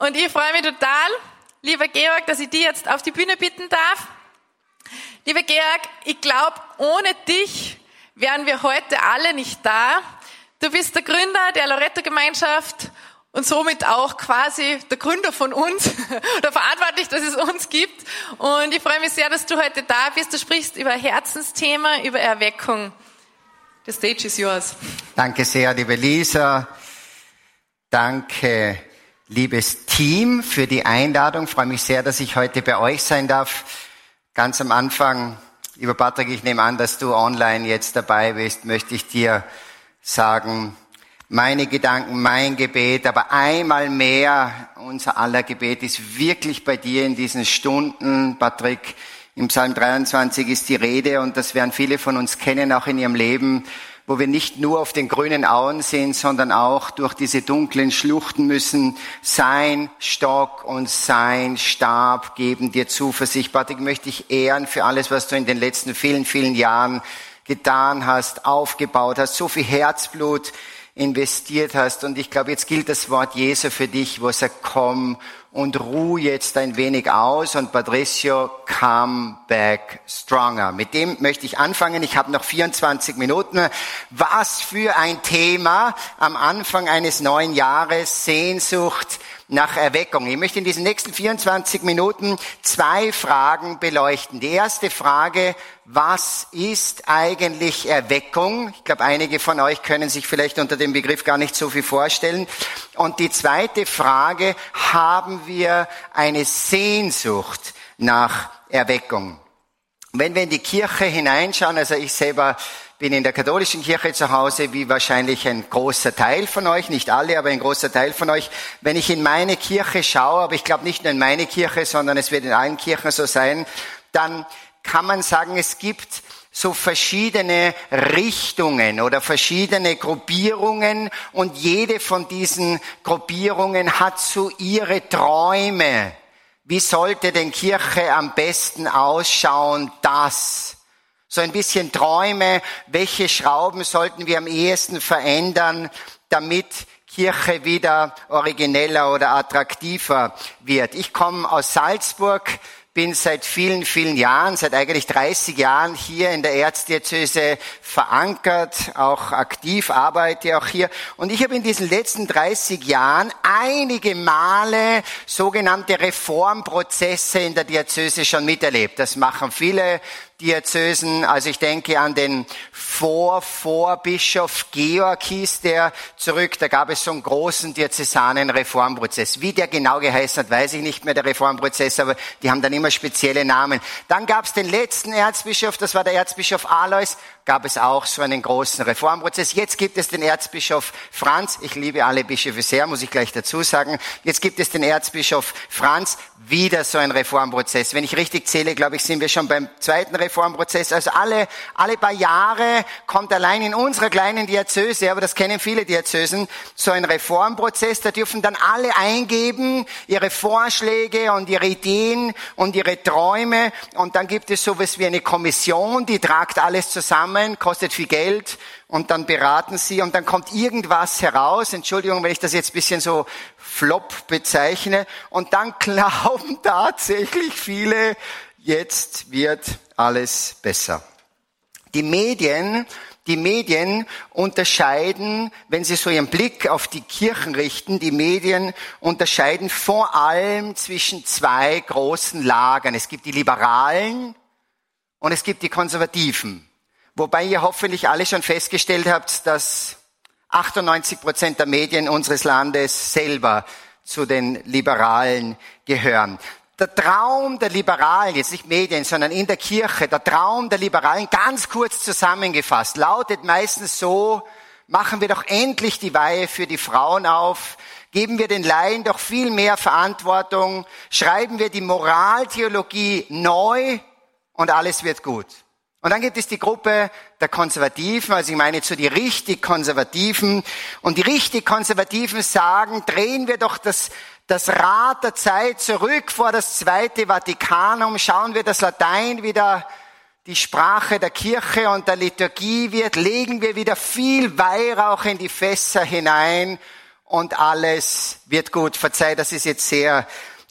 Und ich freue mich total, lieber Georg, dass ich dich jetzt auf die Bühne bitten darf. Lieber Georg, ich glaube, ohne dich wären wir heute alle nicht da. Du bist der Gründer der Loretto-Gemeinschaft und somit auch quasi der Gründer von uns oder verantwortlich, dass es uns gibt. Und ich freue mich sehr, dass du heute da bist. Du sprichst über Herzensthema, über Erweckung. The stage is yours. Danke sehr, liebe Lisa. Danke, liebes Team, für die Einladung. Ich freue mich sehr, dass ich heute bei euch sein darf. Ganz am Anfang, lieber Patrick, ich nehme an, dass du online jetzt dabei bist, möchte ich dir sagen, meine Gedanken, mein Gebet, aber einmal mehr, unser aller Gebet ist wirklich bei dir in diesen Stunden, Patrick. Im Psalm 23 ist die Rede und das werden viele von uns kennen, auch in ihrem Leben, wo wir nicht nur auf den grünen Auen sind, sondern auch durch diese dunklen Schluchten müssen. Sein Stock und sein Stab geben dir Zuversicht. Patrick, möchte ich ehren für alles, was du in den letzten vielen, vielen Jahren getan hast, aufgebaut hast, so viel Herzblut investiert hast. Und ich glaube, jetzt gilt das Wort Jesu für dich, wo er sagt, komm und ruh jetzt ein wenig aus und Patricio, come back stronger. Mit dem möchte ich anfangen. Ich habe noch 24 Minuten. Was für ein Thema am Anfang eines neuen Jahres, Sehnsucht nach Erweckung. Ich möchte in diesen nächsten 24 Minuten zwei Fragen beleuchten. Die erste Frage, was ist eigentlich Erweckung? Ich glaube, einige von euch können sich vielleicht unter dem Begriff gar nicht so viel vorstellen. Und die zweite Frage, haben wir eine Sehnsucht nach Erweckung? Wenn wir in die Kirche hineinschauen, also ich selber bin in der katholischen Kirche zu Hause, wie wahrscheinlich ein großer Teil von euch, nicht alle, aber ein großer Teil von euch. Wenn ich in meine Kirche schaue, aber ich glaube nicht nur in meine Kirche, sondern es wird in allen Kirchen so sein, dann kann man sagen, es gibt so verschiedene Richtungen oder verschiedene Gruppierungen und jede von diesen Gruppierungen hat so ihre Träume. Wie sollte denn Kirche am besten ausschauen? Das so ein bisschen Träume, welche Schrauben sollten wir am ehesten verändern, damit Kirche wieder origineller oder attraktiver wird. Ich komme aus Salzburg, bin seit vielen, vielen Jahren, seit eigentlich 30 Jahren hier in der Erzdiözese verankert, auch aktiv arbeite auch hier. Und ich habe in diesen letzten 30 Jahren einige Male sogenannte Reformprozesse in der Diözese schon miterlebt. Das machen viele Diözesen. Also ich denke an den Vor-Vorbischof Georg hieß der zurück. Da gab es so einen großen diözesanen Reformprozess. Wie der genau geheißen hat, weiß ich nicht mehr, der Reformprozess, aber die haben dann immer spezielle Namen. Dann gab es den letzten Erzbischof, das war der Erzbischof Alois, gab es auch so einen großen Reformprozess. Jetzt gibt es den Erzbischof Franz. Ich liebe alle Bischöfe sehr, muss ich gleich dazu sagen. Jetzt gibt es den Erzbischof Franz. Wieder so ein Reformprozess. Wenn ich richtig zähle, glaube ich, sind wir schon beim zweiten Reformprozess. Also alle, alle paar Jahre kommt allein in unserer kleinen Diözese, aber das kennen viele Diözesen, so ein Reformprozess. Da dürfen dann alle eingeben, ihre Vorschläge und ihre Ideen und ihre Träume. Und dann gibt es sowas wie eine Kommission, die tragt alles zusammen kostet viel Geld und dann beraten sie und dann kommt irgendwas heraus. Entschuldigung, wenn ich das jetzt bisschen so flop bezeichne. Und dann glauben tatsächlich viele, jetzt wird alles besser. Die Medien, die Medien unterscheiden, wenn sie so ihren Blick auf die Kirchen richten, die Medien unterscheiden vor allem zwischen zwei großen Lagern. Es gibt die Liberalen und es gibt die Konservativen. Wobei ihr hoffentlich alle schon festgestellt habt, dass 98 Prozent der Medien unseres Landes selber zu den Liberalen gehören. Der Traum der Liberalen, jetzt nicht Medien, sondern in der Kirche, der Traum der Liberalen, ganz kurz zusammengefasst, lautet meistens so, machen wir doch endlich die Weihe für die Frauen auf, geben wir den Laien doch viel mehr Verantwortung, schreiben wir die Moraltheologie neu und alles wird gut. Und dann gibt es die Gruppe der Konservativen, also ich meine zu die richtig Konservativen. Und die richtig Konservativen sagen, drehen wir doch das, das Rad der Zeit zurück vor das Zweite Vatikanum, schauen wir das Latein wieder die Sprache der Kirche und der Liturgie wird, legen wir wieder viel Weihrauch in die Fässer hinein und alles wird gut. Verzeih, das ist jetzt sehr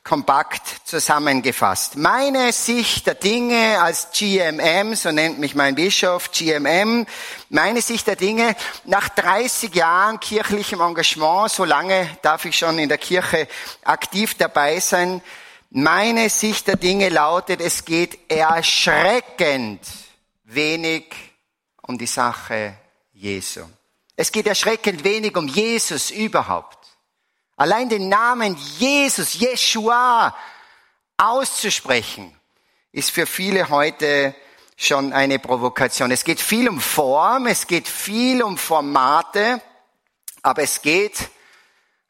kompakt zusammengefasst. Meine Sicht der Dinge als GMM, so nennt mich mein Bischof, GMM, meine Sicht der Dinge nach 30 Jahren kirchlichem Engagement, so lange darf ich schon in der Kirche aktiv dabei sein, meine Sicht der Dinge lautet, es geht erschreckend wenig um die Sache Jesu. Es geht erschreckend wenig um Jesus überhaupt. Allein den Namen Jesus, Yeshua auszusprechen, ist für viele heute schon eine Provokation. Es geht viel um Form, es geht viel um Formate, aber es geht,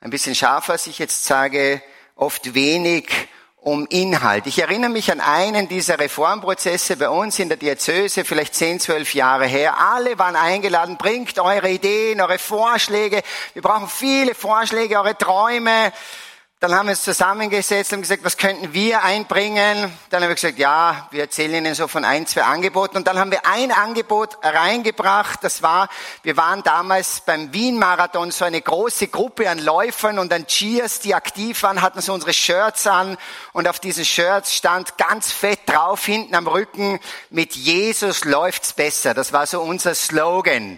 ein bisschen scharfer, als ich jetzt sage, oft wenig um Inhalt. Ich erinnere mich an einen dieser Reformprozesse bei uns in der Diözese, vielleicht zehn, zwölf Jahre her. Alle waren eingeladen, bringt eure Ideen, eure Vorschläge. Wir brauchen viele Vorschläge, eure Träume. Dann haben wir uns zusammengesetzt und gesagt, was könnten wir einbringen? Dann haben wir gesagt, ja, wir erzählen Ihnen so von ein, zwei Angeboten. Und dann haben wir ein Angebot reingebracht. Das war, wir waren damals beim Wien-Marathon so eine große Gruppe an Läufern und an Cheers, die aktiv waren, hatten so unsere Shirts an. Und auf diesen Shirts stand ganz fett drauf, hinten am Rücken, mit Jesus läuft's besser. Das war so unser Slogan.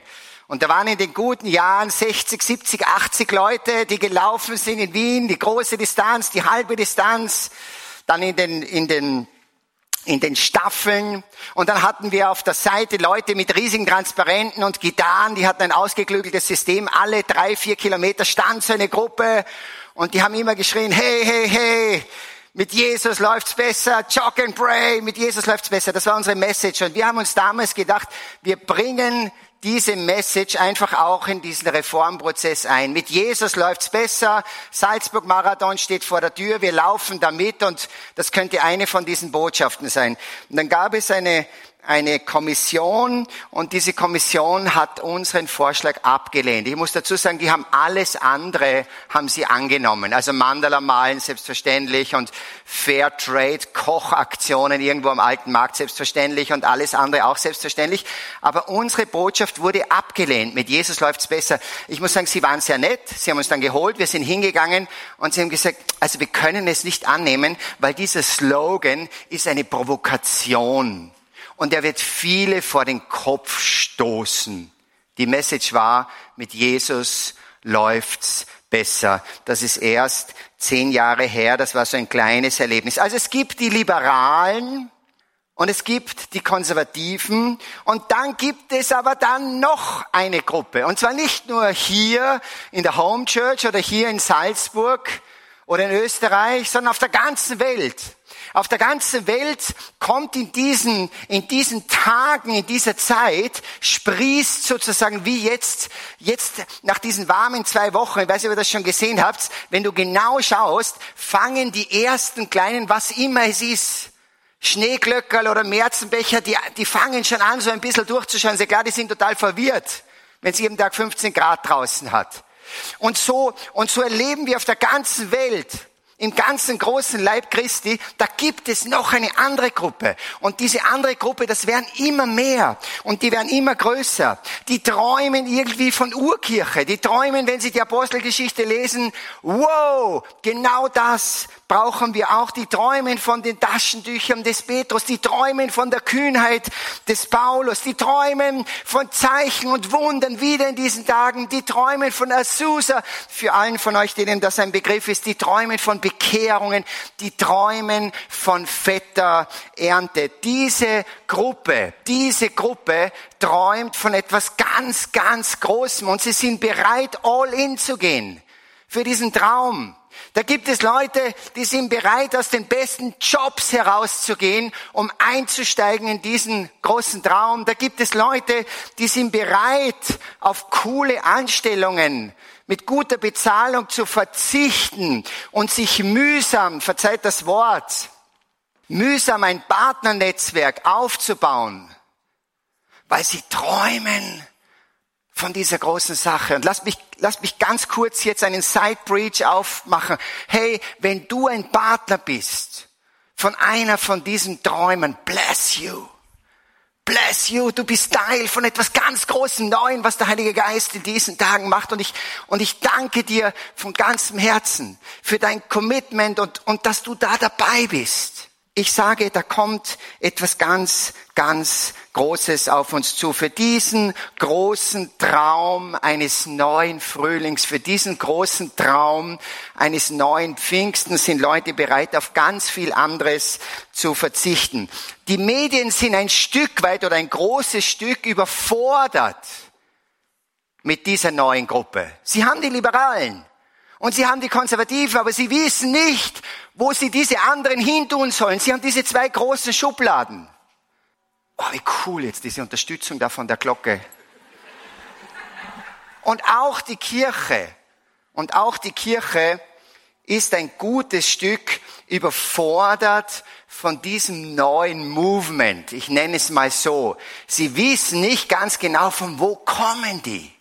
Und da waren in den guten Jahren 60, 70, 80 Leute, die gelaufen sind in Wien, die große Distanz, die halbe Distanz, dann in den, in den, in den Staffeln. Und dann hatten wir auf der Seite Leute mit riesigen Transparenten und Gitarren, die hatten ein ausgeklügeltes System. Alle drei, vier Kilometer stand so eine Gruppe und die haben immer geschrien, hey, hey, hey, mit Jesus läuft's besser, jog and pray, mit Jesus läuft's besser. Das war unsere Message. Und wir haben uns damals gedacht, wir bringen diese Message einfach auch in diesen Reformprozess ein. Mit Jesus läuft's besser. Salzburg Marathon steht vor der Tür. Wir laufen damit und das könnte eine von diesen Botschaften sein. Und dann gab es eine eine Kommission und diese Kommission hat unseren Vorschlag abgelehnt. Ich muss dazu sagen, die haben alles andere, haben sie angenommen. Also Mandala malen selbstverständlich und Fair Trade Kochaktionen irgendwo am alten Markt selbstverständlich und alles andere auch selbstverständlich. Aber unsere Botschaft wurde abgelehnt. Mit Jesus läuft's besser. Ich muss sagen, sie waren sehr nett. Sie haben uns dann geholt. Wir sind hingegangen und sie haben gesagt, also wir können es nicht annehmen, weil dieser Slogan ist eine Provokation und er wird viele vor den Kopf stoßen. Die Message war, mit Jesus läuft's besser. Das ist erst zehn Jahre her, das war so ein kleines Erlebnis. Also es gibt die Liberalen und es gibt die Konservativen und dann gibt es aber dann noch eine Gruppe. Und zwar nicht nur hier in der Home Church oder hier in Salzburg oder in Österreich, sondern auf der ganzen Welt. Auf der ganzen Welt kommt in diesen, in diesen Tagen, in dieser Zeit, sprießt sozusagen wie jetzt, jetzt nach diesen warmen zwei Wochen, ich weiß nicht, ob ihr das schon gesehen habt, wenn du genau schaust, fangen die ersten kleinen, was immer es ist, Schneeglöckerl oder Märzenbecher, die, die fangen schon an, so ein bisschen durchzuschauen. Sehr klar, die sind total verwirrt, wenn es jeden Tag 15 Grad draußen hat. Und so, und so erleben wir auf der ganzen Welt, im ganzen großen Leib Christi, da gibt es noch eine andere Gruppe. Und diese andere Gruppe, das werden immer mehr und die werden immer größer. Die träumen irgendwie von Urkirche. Die träumen, wenn sie die Apostelgeschichte lesen, wow, genau das brauchen wir auch. Die träumen von den Taschentüchern des Petrus, die träumen von der Kühnheit des Paulus, die träumen von Zeichen und Wundern wieder in diesen Tagen, die träumen von Azusa, für allen von euch, denen das ein Begriff ist, die träumen von Bekehrungen, die träumen von fetter Ernte. Diese Gruppe, diese Gruppe träumt von etwas ganz, ganz Großem und sie sind bereit, all in zu gehen für diesen Traum. Da gibt es Leute, die sind bereit, aus den besten Jobs herauszugehen, um einzusteigen in diesen großen Traum. Da gibt es Leute, die sind bereit, auf coole Anstellungen mit guter Bezahlung zu verzichten und sich mühsam, verzeiht das Wort, mühsam ein Partnernetzwerk aufzubauen, weil sie träumen von dieser großen Sache. Und lass mich, lass mich ganz kurz jetzt einen Side Breach aufmachen. Hey, wenn du ein Partner bist von einer von diesen Träumen, bless you. Bless you, du bist Teil von etwas ganz Großem Neuen, was der Heilige Geist in diesen Tagen macht. Und ich, und ich danke dir von ganzem Herzen für dein Commitment und, und dass du da dabei bist. Ich sage, da kommt etwas ganz, ganz Großes auf uns zu. Für diesen großen Traum eines neuen Frühlings, für diesen großen Traum eines neuen Pfingsten sind Leute bereit, auf ganz viel anderes zu verzichten. Die Medien sind ein Stück weit oder ein großes Stück überfordert mit dieser neuen Gruppe. Sie haben die Liberalen und sie haben die Konservativen, aber sie wissen nicht, wo sie diese anderen hintun sollen. Sie haben diese zwei großen Schubladen. Oh, wie cool jetzt diese Unterstützung da von der Glocke. Und auch die Kirche, und auch die Kirche ist ein gutes Stück überfordert von diesem neuen Movement. Ich nenne es mal so. Sie wissen nicht ganz genau, von wo kommen die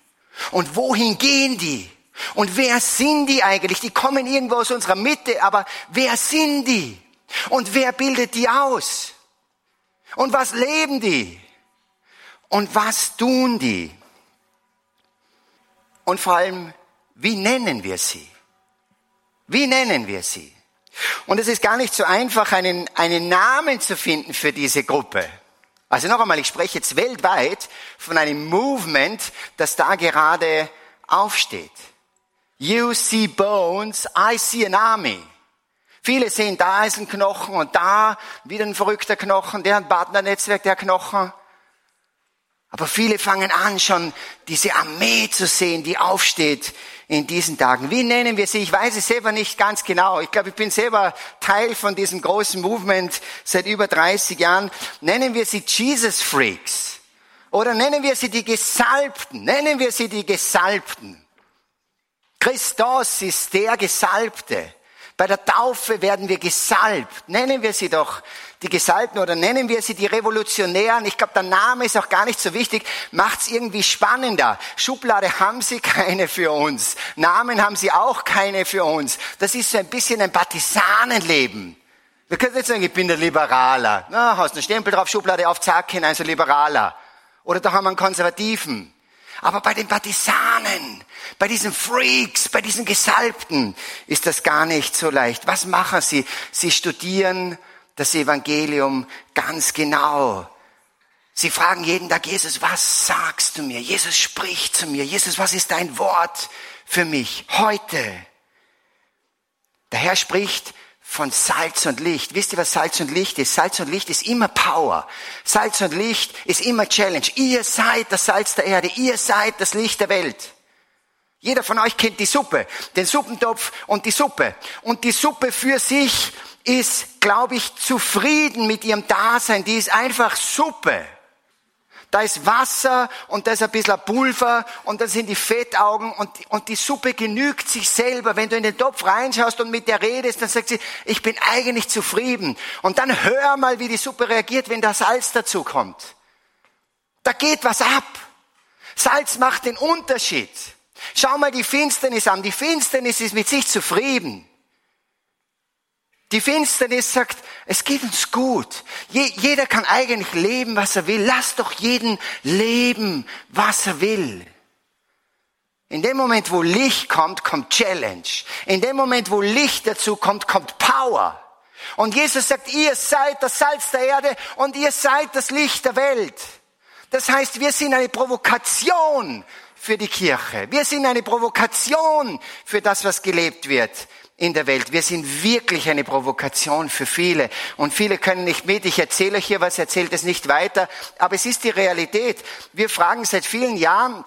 und wohin gehen die. Und wer sind die eigentlich? Die kommen irgendwo aus unserer Mitte, aber wer sind die? Und wer bildet die aus? Und was leben die? Und was tun die? Und vor allem, wie nennen wir sie? Wie nennen wir sie? Und es ist gar nicht so einfach, einen, einen Namen zu finden für diese Gruppe. Also noch einmal, ich spreche jetzt weltweit von einem Movement, das da gerade aufsteht. You see bones, I see an army. Viele sehen, da ist ein Knochen und da wieder ein verrückter Knochen, der ein Partnernetzwerk, der Knochen. Aber viele fangen an, schon diese Armee zu sehen, die aufsteht in diesen Tagen. Wie nennen wir sie? Ich weiß es selber nicht ganz genau. Ich glaube, ich bin selber Teil von diesem großen Movement seit über 30 Jahren. Nennen wir sie Jesus Freaks. Oder nennen wir sie die Gesalbten. Nennen wir sie die Gesalbten. Christus ist der Gesalbte. Bei der Taufe werden wir gesalbt. Nennen wir sie doch die Gesalbten oder nennen wir sie die Revolutionären. Ich glaube, der Name ist auch gar nicht so wichtig. Macht's irgendwie spannender. Schublade haben sie keine für uns. Namen haben sie auch keine für uns. Das ist so ein bisschen ein Partisanenleben. Wir können jetzt sagen, ich bin der Liberaler. Na, hast einen Stempel drauf, Schublade auf, zack, hinein, so Liberaler. Oder da haben wir einen Konservativen. Aber bei den Partisanen, bei diesen Freaks, bei diesen Gesalbten ist das gar nicht so leicht. Was machen sie? Sie studieren das Evangelium ganz genau. Sie fragen jeden Tag, Jesus, was sagst du mir? Jesus spricht zu mir. Jesus, was ist dein Wort für mich heute? Der Herr spricht von Salz und Licht. Wisst ihr, was Salz und Licht ist? Salz und Licht ist immer Power. Salz und Licht ist immer Challenge. Ihr seid das Salz der Erde. Ihr seid das Licht der Welt. Jeder von euch kennt die Suppe, den Suppentopf und die Suppe. Und die Suppe für sich ist, glaube ich, zufrieden mit ihrem Dasein. Die ist einfach Suppe. Da ist Wasser und da ist ein bisschen Pulver und da sind die Fettaugen und, und die Suppe genügt sich selber. Wenn du in den Topf reinschaust und mit der redest, dann sagt sie, ich bin eigentlich zufrieden. Und dann hör mal, wie die Suppe reagiert, wenn da Salz dazu kommt. Da geht was ab. Salz macht den Unterschied. Schau mal die Finsternis an. Die Finsternis ist mit sich zufrieden. Die Finsternis sagt, es geht uns gut. Je, jeder kann eigentlich leben, was er will. Lass doch jeden leben, was er will. In dem Moment, wo Licht kommt, kommt Challenge. In dem Moment, wo Licht dazu kommt, kommt Power. Und Jesus sagt, ihr seid das Salz der Erde und ihr seid das Licht der Welt. Das heißt, wir sind eine Provokation für die Kirche. Wir sind eine Provokation für das, was gelebt wird in der Welt. Wir sind wirklich eine Provokation für viele. Und viele können nicht mit. Ich erzähle hier was, erzählt es nicht weiter. Aber es ist die Realität. Wir fragen seit vielen Jahren,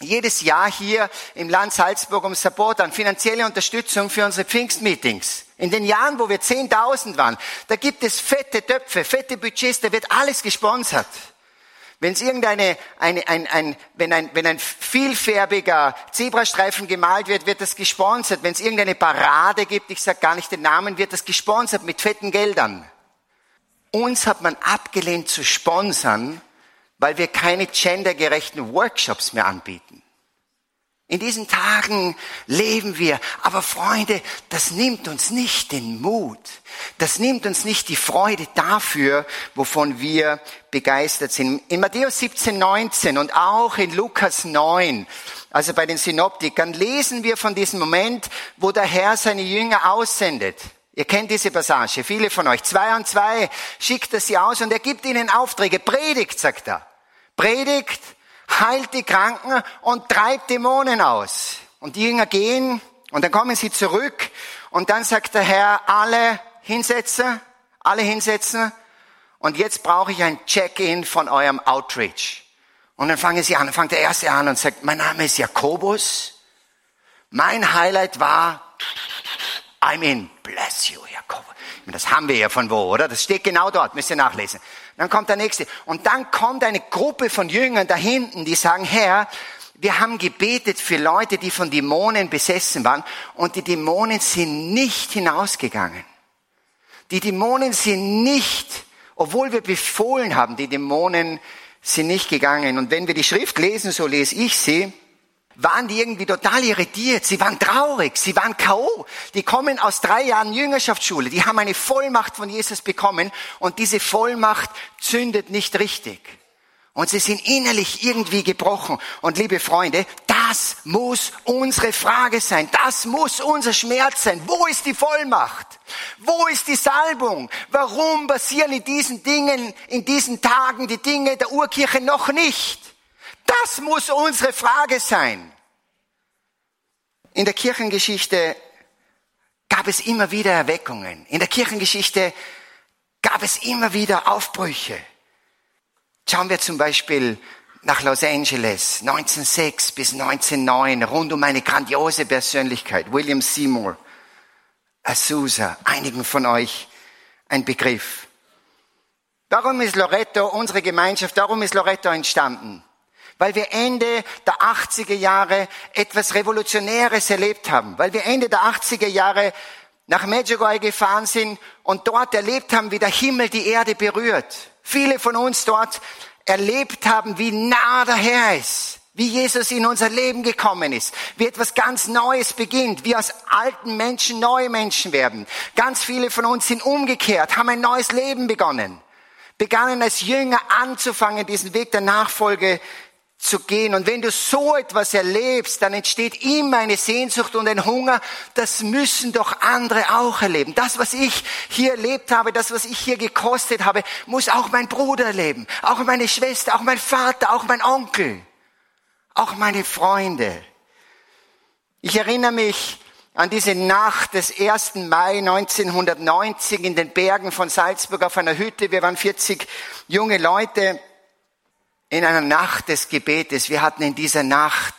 jedes Jahr hier im Land Salzburg um Support an finanzielle Unterstützung für unsere Pfingstmeetings. In den Jahren, wo wir 10.000 waren, da gibt es fette Töpfe, fette Budgets, da wird alles gesponsert. Wenn es irgendeine, eine, ein, ein, wenn, ein, wenn ein vielfärbiger Zebrastreifen gemalt wird, wird das gesponsert. Wenn es irgendeine Parade gibt, ich sage gar nicht den Namen, wird das gesponsert mit fetten Geldern. Uns hat man abgelehnt zu sponsern, weil wir keine gendergerechten Workshops mehr anbieten. In diesen Tagen leben wir. Aber Freunde, das nimmt uns nicht den Mut. das nimmt uns nicht die Freude dafür, wovon wir begeistert sind. In Matthäus 17, 19 und auch in Lukas 9, also bei den Synoptikern, lesen wir von diesem Moment, wo der Herr seine Jünger aussendet. Ihr kennt diese Passage, viele von euch. Zwei und zwei schickt er sie aus und er gibt ihnen Aufträge. Predigt, sagt er. Predigt, heilt die Kranken und treibt Dämonen aus. Und die Jünger gehen und dann kommen sie zurück und dann sagt der Herr, alle hinsetzen, alle hinsetzen und jetzt brauche ich ein Check-in von eurem Outreach. Und dann fangen sie an, dann fängt der Erste an und sagt, mein Name ist Jakobus. Mein Highlight war, I'm in, bless you, Jakobus. Das haben wir ja von wo, oder? Das steht genau dort, müsst ihr nachlesen. Dann kommt der Nächste. Und dann kommt eine Gruppe von Jüngern da hinten, die sagen, Herr, wir haben gebetet für Leute, die von Dämonen besessen waren und die Dämonen sind nicht hinausgegangen. Die Dämonen sind nicht, obwohl wir befohlen haben, die Dämonen sind nicht gegangen. Und wenn wir die Schrift lesen, so lese ich sie, waren die irgendwie total irritiert. Sie waren traurig. Sie waren K.O. Die kommen aus drei Jahren Jüngerschaftsschule. Die haben eine Vollmacht von Jesus bekommen und diese Vollmacht zündet nicht richtig. Und sie sind innerlich irgendwie gebrochen. Und liebe Freunde, das muss unsere Frage sein. Das muss unser Schmerz sein. Wo ist die Vollmacht? Wo ist die Salbung? Warum passieren in diesen Dingen, in diesen Tagen die Dinge der Urkirche noch nicht? Das muss unsere Frage sein. In der Kirchengeschichte gab es immer wieder Erweckungen. In der Kirchengeschichte gab es immer wieder Aufbrüche. Schauen wir zum Beispiel nach Los Angeles 1906 bis 1909 rund um eine grandiose Persönlichkeit, William Seymour, Azusa, einigen von euch ein Begriff. Warum ist Loretto, unsere Gemeinschaft, darum ist Loretto entstanden? Weil wir Ende der 80er Jahre etwas Revolutionäres erlebt haben. Weil wir Ende der 80er Jahre nach Medjugorje gefahren sind und dort erlebt haben, wie der Himmel die Erde berührt viele von uns dort erlebt haben, wie nah der Herr ist, wie Jesus in unser Leben gekommen ist, wie etwas ganz Neues beginnt, wie aus alten Menschen neue Menschen werden. Ganz viele von uns sind umgekehrt, haben ein neues Leben begonnen, begannen als Jünger anzufangen, diesen Weg der Nachfolge zu gehen. Und wenn du so etwas erlebst, dann entsteht immer eine Sehnsucht und ein Hunger. Das müssen doch andere auch erleben. Das, was ich hier erlebt habe, das, was ich hier gekostet habe, muss auch mein Bruder erleben. Auch meine Schwester, auch mein Vater, auch mein Onkel, auch meine Freunde. Ich erinnere mich an diese Nacht des 1. Mai 1990 in den Bergen von Salzburg auf einer Hütte. Wir waren 40 junge Leute in einer Nacht des Gebetes. Wir hatten in dieser Nacht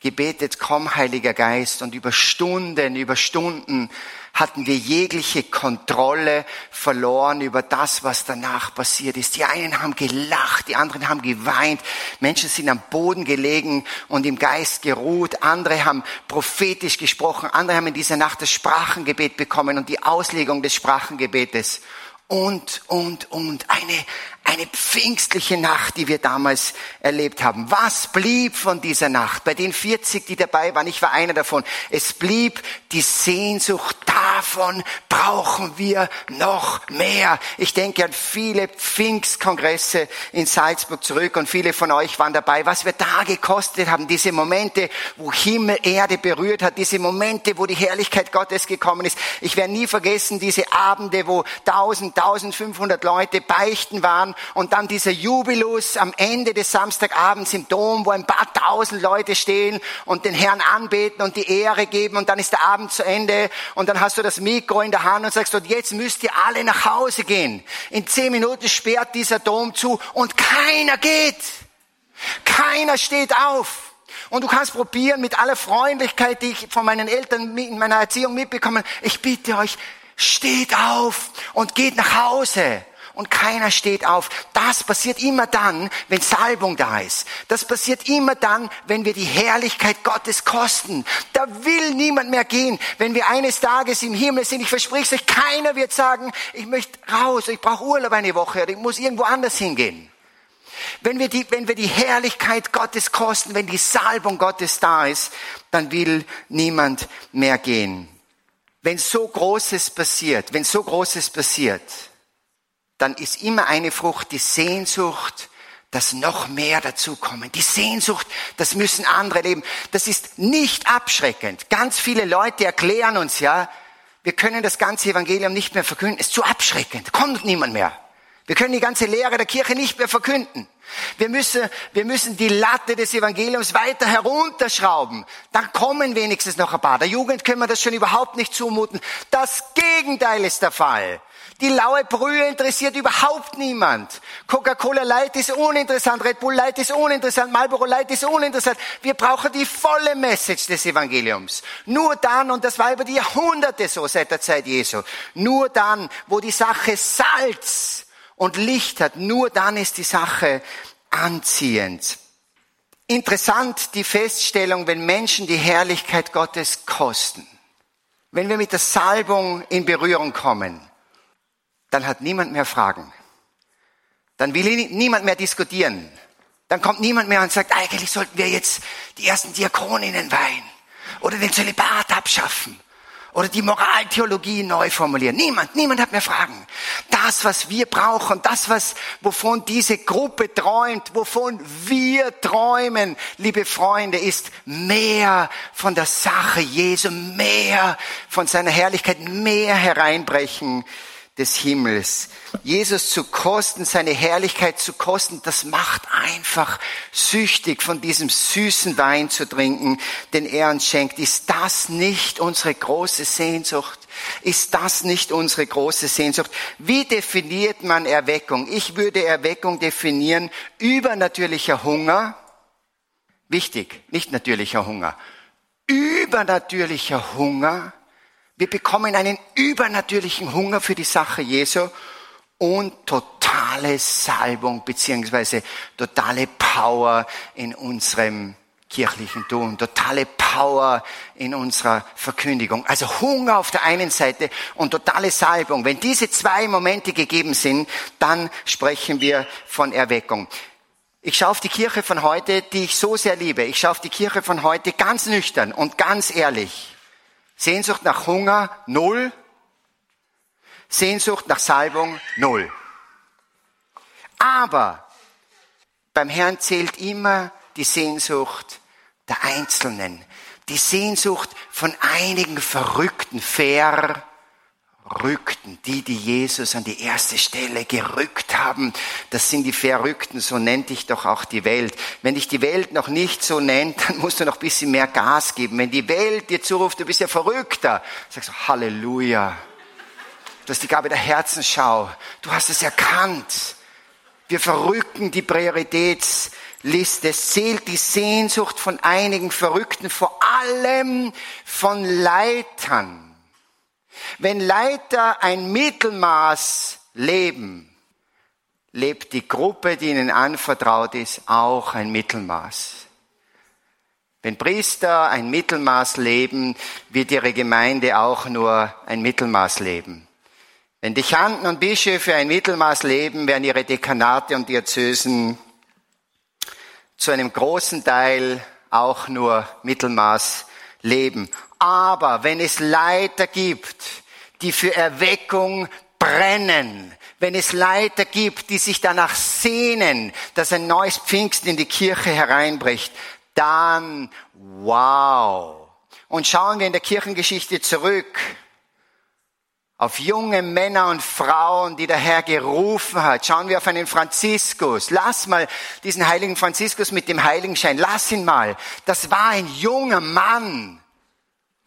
gebetet, komm Heiliger Geist. Und über Stunden, über Stunden hatten wir jegliche Kontrolle verloren über das, was danach passiert ist. Die einen haben gelacht, die anderen haben geweint. Menschen sind am Boden gelegen und im Geist geruht. Andere haben prophetisch gesprochen. Andere haben in dieser Nacht das Sprachengebet bekommen und die Auslegung des Sprachengebetes. Und, und, und. Eine, eine pfingstliche Nacht, die wir damals erlebt haben. Was blieb von dieser Nacht? Bei den 40, die dabei waren, ich war einer davon. Es blieb die Sehnsucht, davon brauchen wir noch mehr. Ich denke an viele Pfingstkongresse in Salzburg zurück und viele von euch waren dabei. Was wir da gekostet haben, diese Momente, wo Himmel Erde berührt hat, diese Momente, wo die Herrlichkeit Gottes gekommen ist. Ich werde nie vergessen diese Abende, wo 1000, 1500 Leute beichten waren und dann dieser Jubilus am Ende des Samstagabends im Dom, wo ein paar tausend Leute stehen und den Herrn anbeten und die Ehre geben und dann ist der Abend zu Ende und dann hast du das Mikro in der Hand und sagst, und jetzt müsst ihr alle nach Hause gehen. In zehn Minuten sperrt dieser Dom zu und keiner geht. Keiner steht auf. Und du kannst probieren mit aller Freundlichkeit, die ich von meinen Eltern in meiner Erziehung mitbekommen. Ich bitte euch, steht auf und geht nach Hause und keiner steht auf. Das passiert immer dann, wenn Salbung da ist. Das passiert immer dann, wenn wir die Herrlichkeit Gottes kosten. Da will niemand mehr gehen. Wenn wir eines Tages im Himmel sind, ich verspreche euch, keiner wird sagen, ich möchte raus, ich brauche Urlaub eine Woche oder ich muss irgendwo anders hingehen. Wenn wir, die, wenn wir die Herrlichkeit Gottes kosten, wenn die Salbung Gottes da ist, dann will niemand mehr gehen. wenn so Großes passiert, wenn so Großes passiert, dann ist immer eine Frucht die Sehnsucht, dass noch mehr dazukommen. Die Sehnsucht, das müssen andere leben. Das ist nicht abschreckend. Ganz viele Leute erklären uns ja, wir können das ganze Evangelium nicht mehr verkünden. Es ist zu abschreckend. Kommt niemand mehr. Wir können die ganze Lehre der Kirche nicht mehr verkünden. Wir müssen, wir müssen die Latte des Evangeliums weiter herunterschrauben. Dann kommen wenigstens noch ein paar. Der Jugend können wir das schon überhaupt nicht zumuten. Das Gegenteil ist der Fall. Die laue Brühe interessiert überhaupt niemand. Coca-Cola Light ist uninteressant, Red Bull Light ist uninteressant, Marlboro Light ist uninteressant. Wir brauchen die volle Message des Evangeliums. Nur dann, und das war über die Jahrhunderte so seit der Zeit Jesu, nur dann, wo die Sache Salz und Licht hat, nur dann ist die Sache anziehend. Interessant die Feststellung, wenn Menschen die Herrlichkeit Gottes kosten. Wenn wir mit der Salbung in Berührung kommen, dann hat niemand mehr Fragen. Dann will niemand mehr diskutieren. Dann kommt niemand mehr und sagt, eigentlich sollten wir jetzt die ersten Diakoninnen weihen oder den Zölibat abschaffen oder die Moraltheologie neu formulieren. Niemand, niemand hat mehr Fragen. Das, was wir brauchen, das, was, wovon diese Gruppe träumt, wovon wir träumen, liebe Freunde, ist mehr von der Sache Jesu, mehr von seiner Herrlichkeit, mehr hereinbrechen des Himmels. Jesus zu kosten, seine Herrlichkeit zu kosten, das macht einfach süchtig, von diesem süßen Wein zu trinken, den er uns schenkt. Ist das nicht unsere große Sehnsucht? Ist das nicht unsere große Sehnsucht? Wie definiert man Erweckung? Ich würde Erweckung definieren, übernatürlicher Hunger, wichtig, nicht natürlicher Hunger, übernatürlicher Hunger, wir bekommen einen übernatürlichen Hunger für die Sache Jesu und totale Salbung beziehungsweise totale Power in unserem kirchlichen Tun, totale Power in unserer Verkündigung. Also Hunger auf der einen Seite und totale Salbung. Wenn diese zwei Momente gegeben sind, dann sprechen wir von Erweckung. Ich schaue auf die Kirche von heute, die ich so sehr liebe. Ich schaue auf die Kirche von heute ganz nüchtern und ganz ehrlich. Sehnsucht nach Hunger, null. Sehnsucht nach Salbung, null. Aber beim Herrn zählt immer die Sehnsucht der Einzelnen. Die Sehnsucht von einigen Verrückten, Ver Rückten, die, die Jesus an die erste Stelle gerückt haben, das sind die Verrückten, so nennt dich doch auch die Welt. Wenn dich die Welt noch nicht so nennt, dann musst du noch ein bisschen mehr Gas geben. Wenn die Welt dir zuruft, du bist ja Verrückter, sagst du Halleluja. Du hast die Gabe der Herzensschau. Du hast es erkannt. Wir verrücken die Prioritätsliste. Es zählt die Sehnsucht von einigen Verrückten, vor allem von Leitern wenn Leiter ein Mittelmaß leben, lebt die Gruppe, die ihnen anvertraut ist, auch ein Mittelmaß. Wenn Priester ein Mittelmaß leben, wird ihre Gemeinde auch nur ein Mittelmaß leben. Wenn Dechanten und Bischöfe ein Mittelmaß leben, werden ihre Dekanate und Diözesen zu einem großen Teil auch nur Mittelmaß leben. Aber wenn es Leiter gibt, die für Erweckung brennen, wenn es Leiter gibt, die sich danach sehnen, dass ein neues Pfingsten in die Kirche hereinbricht, dann wow. Und schauen wir in der Kirchengeschichte zurück auf junge Männer und Frauen, die der Herr gerufen hat. Schauen wir auf einen Franziskus. Lass mal diesen heiligen Franziskus mit dem Heiligenschein. Lass ihn mal. Das war ein junger Mann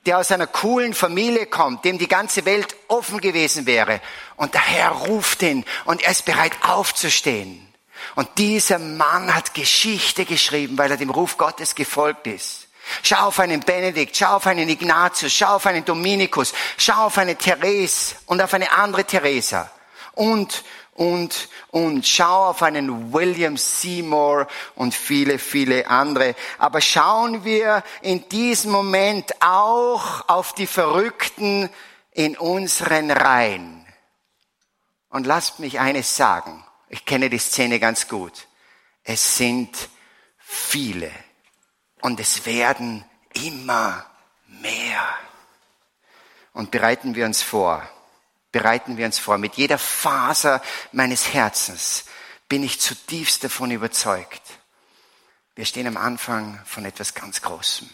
der aus einer coolen Familie kommt, dem die ganze Welt offen gewesen wäre. Und der Herr ruft ihn und er ist bereit aufzustehen. Und dieser Mann hat Geschichte geschrieben, weil er dem Ruf Gottes gefolgt ist. Schau auf einen Benedikt, schau auf einen Ignatius, schau auf einen Dominikus, schau auf eine Therese und auf eine andere Theresa. Und und, und schau auf einen William Seymour und viele, viele andere. Aber schauen wir in diesem Moment auch auf die Verrückten in unseren Reihen. Und lasst mich eines sagen. Ich kenne die Szene ganz gut. Es sind viele. Und es werden immer mehr. und bereiten wir uns vor. Bereiten wir uns vor. Mit jeder Faser meines Herzens bin ich zutiefst davon überzeugt. Wir stehen am Anfang von etwas ganz Großem.